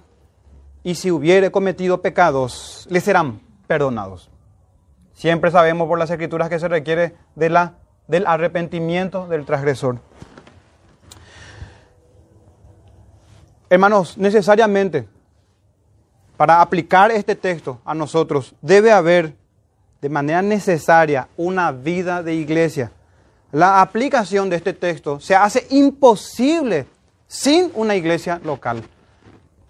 y si hubiere cometido pecados, le serán perdonados. Siempre sabemos por las escrituras que se requiere de la, del arrepentimiento del transgresor. Hermanos, necesariamente para aplicar este texto a nosotros debe haber de manera necesaria una vida de iglesia. La aplicación de este texto se hace imposible sin una iglesia local.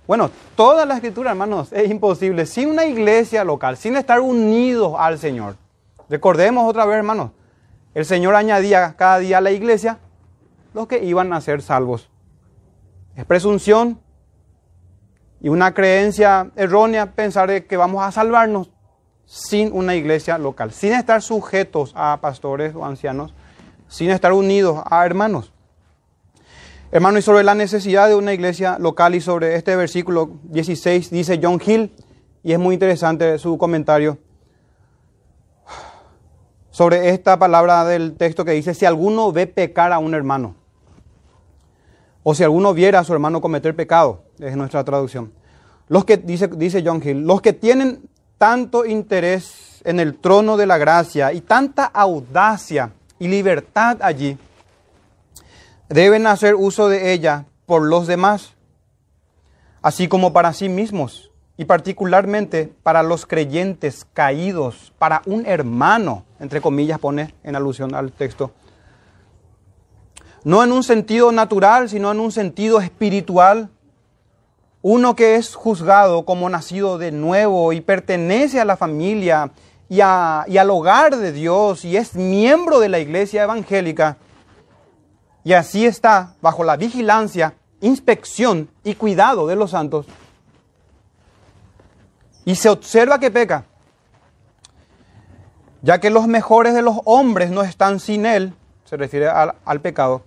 Bueno, toda la escritura, hermanos, es imposible sin una iglesia local, sin estar unidos al Señor. Recordemos otra vez, hermanos, el Señor añadía cada día a la iglesia los que iban a ser salvos. Es presunción y una creencia errónea pensar que vamos a salvarnos sin una iglesia local, sin estar sujetos a pastores o ancianos, sin estar unidos a hermanos. Hermano, y sobre la necesidad de una iglesia local y sobre este versículo 16 dice John Hill, y es muy interesante su comentario sobre esta palabra del texto que dice, si alguno ve pecar a un hermano, o si alguno viera a su hermano cometer pecado, es nuestra traducción. Los que, dice, dice John Hill, los que tienen tanto interés en el trono de la gracia y tanta audacia y libertad allí, deben hacer uso de ella por los demás, así como para sí mismos, y particularmente para los creyentes caídos, para un hermano, entre comillas pone en alusión al texto. No en un sentido natural, sino en un sentido espiritual, uno que es juzgado como nacido de nuevo y pertenece a la familia y, al hogar de Dios y es miembro de la iglesia evangélica, y así está bajo la vigilancia, inspección y cuidado de los santos, y se observa que peca, ya que los mejores de los hombres no están sin él, se refiere al pecado,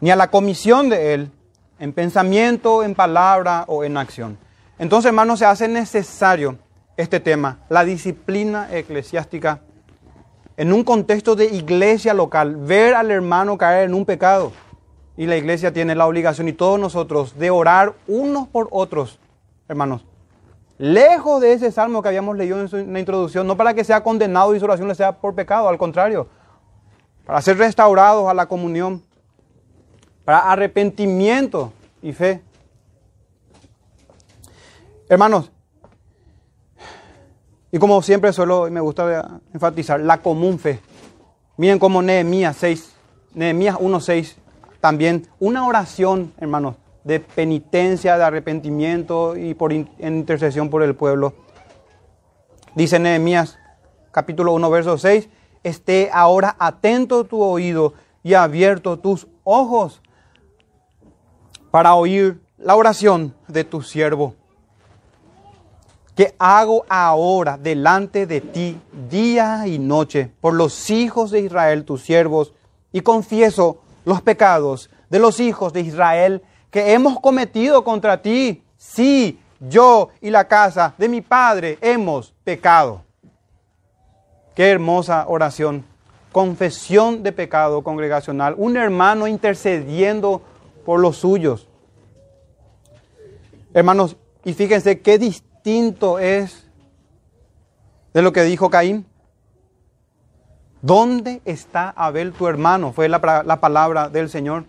ni a la comisión de él, en pensamiento, en palabra o en acción. Entonces, hermanos, se hace necesario este tema, la disciplina eclesiástica, en un contexto de iglesia local, ver al hermano caer en un pecado. Y la iglesia tiene la obligación, y todos nosotros, de orar unos por otros, hermanos. Lejos de ese salmo que habíamos leído en la introducción, no para que sea condenado y su oración le sea por pecado, al contrario, para ser restaurados a la comunión para arrepentimiento y fe. Hermanos, y como siempre suelo me gusta enfatizar, la común fe. Miren como Nehemías 6, Nehemías 1.6, también una oración, hermanos, de penitencia, de arrepentimiento y por en intercesión por el pueblo. Dice Nehemías capítulo 1, verso 6, esté ahora atento tu oído y abierto tus ojos para oír la oración de tu siervo. Que hago ahora delante de ti día y noche por los hijos de Israel, tus siervos, y confieso los pecados de los hijos de Israel que hemos cometido contra ti. Sí, yo y la casa de mi padre hemos pecado. Qué hermosa oración. Confesión de pecado congregacional. Un hermano intercediendo por los suyos. Hermanos, y fíjense qué distinto es de lo que dijo Caín. ¿Dónde está Abel tu hermano? Fue la, la palabra del Señor.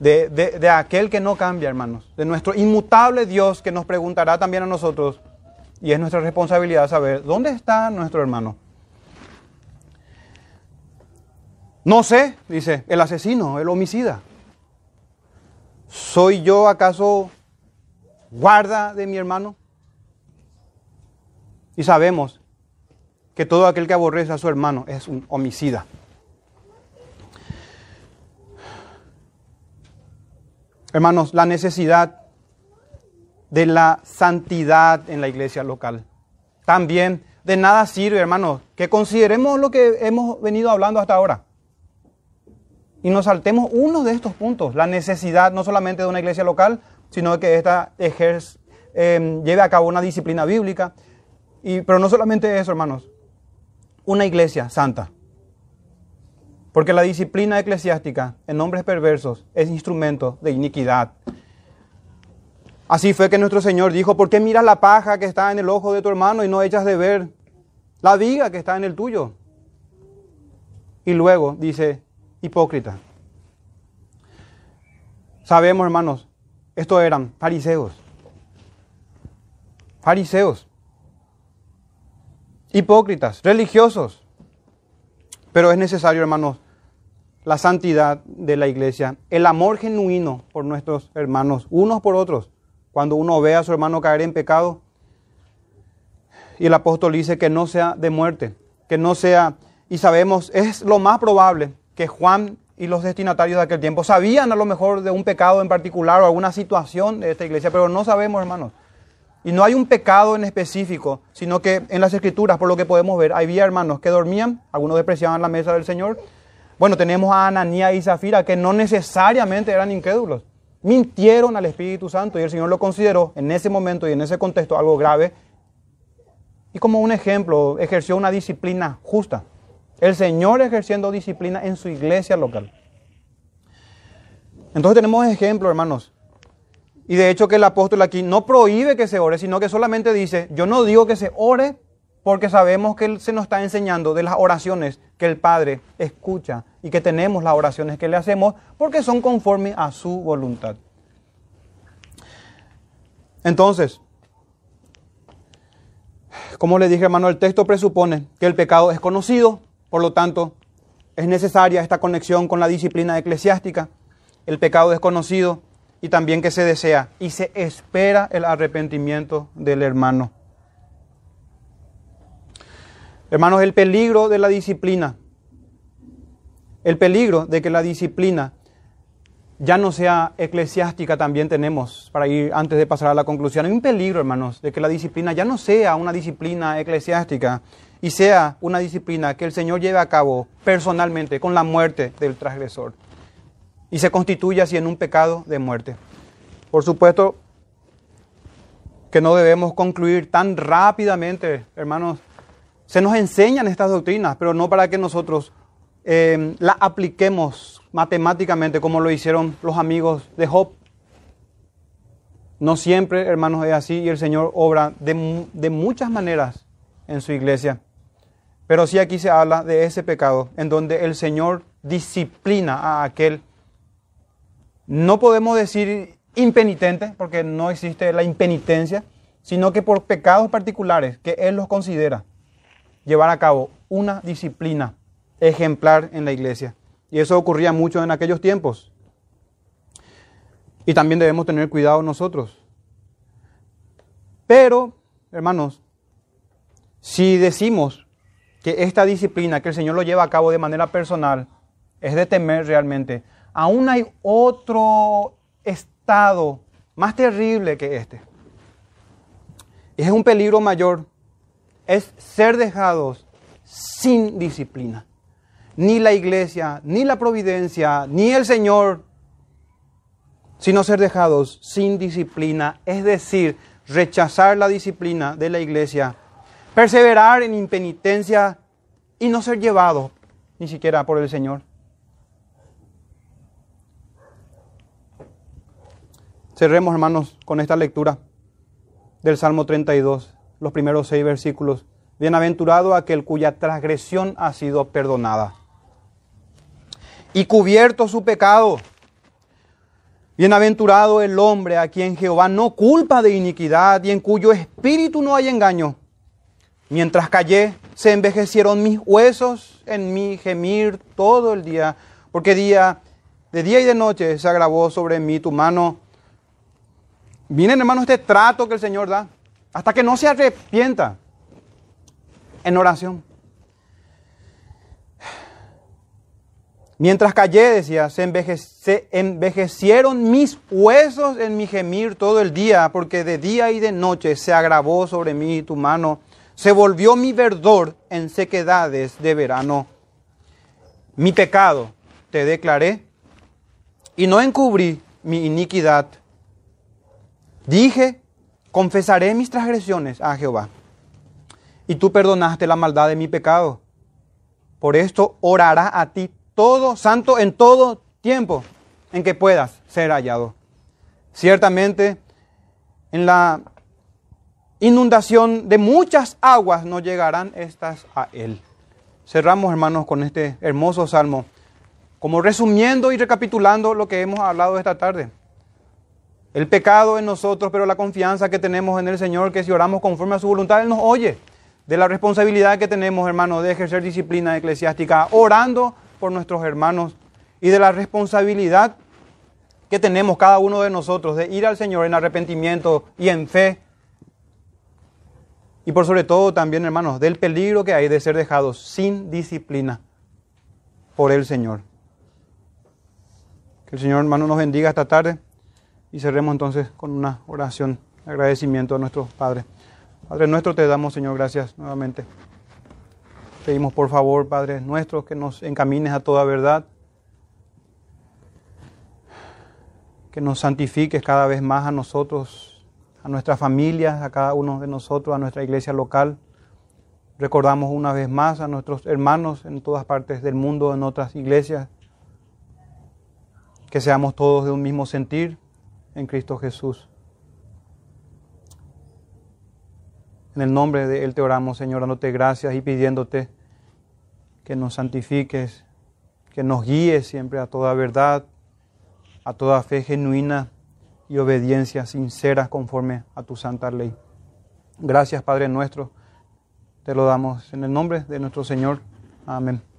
De, de, de, aquel que no cambia, hermanos. De nuestro inmutable Dios que nos preguntará también a nosotros. Y es nuestra responsabilidad saber, ¿dónde está nuestro hermano? No sé, dice, el asesino, el homicida. ¿Soy yo acaso guarda de mi hermano? Y sabemos que todo aquel que aborrece a su hermano es un homicida. Hermanos, la necesidad de la santidad en la iglesia local. También de nada sirve, hermanos, que consideremos lo que hemos venido hablando hasta ahora. Y nos saltemos uno de estos puntos, la necesidad no solamente de una iglesia local, sino que ésta eh, lleve a cabo una disciplina bíblica. Y, pero no solamente eso, hermanos, una iglesia santa. Porque la disciplina eclesiástica en hombres perversos es instrumento de iniquidad. Así fue que nuestro Señor dijo, ¿por qué miras la paja que está en el ojo de tu hermano y no echas de ver la viga que está en el tuyo? Y luego dice, hipócrita. Sabemos, hermanos, estos eran fariseos. Fariseos. Hipócritas, religiosos. Pero es necesario, hermanos, la santidad de la iglesia, el amor genuino por nuestros hermanos, unos por otros. Cuando uno ve a su hermano caer en pecado, y el apóstol dice que no sea de muerte, que no sea, y sabemos, es lo más probable que Juan y los destinatarios de aquel tiempo sabían a lo mejor de un pecado en particular o alguna situación de esta iglesia, pero no sabemos, hermanos. Y no hay un pecado en específico, sino que en las escrituras, por lo que podemos ver, había hermanos que dormían, algunos despreciaban la mesa del Señor. Bueno, tenemos a Ananía y Zafira, que no necesariamente eran incrédulos. Mintieron al Espíritu Santo y el Señor lo consideró en ese momento y en ese contexto algo grave. Y como un ejemplo, ejerció una disciplina justa. El Señor ejerciendo disciplina en su iglesia local. Entonces tenemos ejemplo, hermanos, y de hecho que el apóstol aquí no prohíbe que se ore, sino que solamente dice, yo no digo que se ore porque sabemos que Él se nos está enseñando de las oraciones que el Padre escucha y que tenemos las oraciones que le hacemos porque son conforme a su voluntad. Entonces, como le dije hermano, el texto presupone que el pecado es conocido, por lo tanto, es necesaria esta conexión con la disciplina eclesiástica. El pecado es conocido, y también que se desea y se espera el arrepentimiento del hermano. Hermanos, el peligro de la disciplina, el peligro de que la disciplina ya no sea eclesiástica también tenemos, para ir antes de pasar a la conclusión, hay un peligro, hermanos, de que la disciplina ya no sea una disciplina eclesiástica y sea una disciplina que el Señor lleve a cabo personalmente con la muerte del transgresor y se constituye así en un pecado de muerte. Por supuesto que no debemos concluir tan rápidamente, hermanos. Se nos enseñan estas doctrinas, pero no para que nosotros eh, las apliquemos matemáticamente como lo hicieron los amigos de Job. No siempre, hermanos, es así y el Señor obra de, de muchas maneras en su iglesia. Pero sí aquí se habla de ese pecado en donde el Señor disciplina a aquel no podemos decir impenitente, porque no existe la impenitencia, sino que por pecados particulares que Él los considera, llevar a cabo una disciplina ejemplar en la iglesia. Y eso ocurría mucho en aquellos tiempos. Y también debemos tener cuidado nosotros. Pero, hermanos, Si decimos que esta disciplina que el Señor lo lleva a cabo de manera personal es de temer realmente, aún hay otro estado más terrible que este. Es un peligro mayor, es ser dejados sin disciplina. Ni la iglesia, ni la providencia, ni el Señor, sino ser dejados sin disciplina, es decir, rechazar la disciplina de la iglesia, perseverar en impenitencia y no ser llevados ni siquiera por el Señor. Cerremos, hermanos, con esta lectura del Salmo 32, los primeros seis versículos. Bienaventurado aquel cuya transgresión ha sido perdonada y cubierto su pecado. Bienaventurado el hombre a quien Jehová no culpa de iniquidad y en cuyo espíritu no hay engaño. Mientras callé, se envejecieron mis huesos en mi gemir todo el día, porque día de día y de noche se agravó sobre mí tu mano. Miren, hermanos, este trato que el Señor da, hasta que no se arrepienta en oración. Mientras callé, decía, se, envejecieron mis huesos en mi gemir todo el día, porque de día y de noche se agravó sobre mí tu mano. Se volvió mi verdor en sequedades de verano. Mi pecado te declaré y no encubrí mi iniquidad. Dije, confesaré mis transgresiones a Jehová. Y tú perdonaste la maldad de mi pecado. Por esto orará a ti todo santo en todo tiempo en que puedas ser hallado. Ciertamente, en la inundación de muchas aguas no llegarán estas a él. Cerramos, hermanos, con este hermoso salmo, como resumiendo y recapitulando lo que hemos hablado esta tarde. El pecado en nosotros, pero la confianza que tenemos en el Señor, que si oramos conforme a su voluntad, Él nos oye. De la responsabilidad que tenemos, hermanos, de ejercer disciplina eclesiástica, orando por nuestros hermanos y de la responsabilidad que tenemos cada uno de nosotros de ir al Señor en arrepentimiento y en fe. Y por sobre todo también, hermanos, del peligro que hay de ser dejados sin disciplina por el Señor. Que el Señor, hermano, nos bendiga esta tarde y cerremos entonces con una oración de agradecimiento a nuestro Padre. Padre nuestro, te damos, Señor, gracias nuevamente. Pedimos por favor, Padre nuestro, que nos encamines a toda verdad, que nos santifiques cada vez más a nosotros, a nuestras familias, a cada uno de nosotros, a nuestra iglesia local. Recordamos una vez más a nuestros hermanos en todas partes del mundo, en otras iglesias, que seamos todos de un mismo sentir en Cristo Jesús. En el nombre de Él te oramos, Señor, dándote gracias y pidiéndote que nos santifiques, que nos guíes siempre a toda verdad, a toda fe genuina y obediencia sincera conforme a tu santa ley. Gracias, Padre nuestro. Te lo damos en el nombre de nuestro Señor. Amén.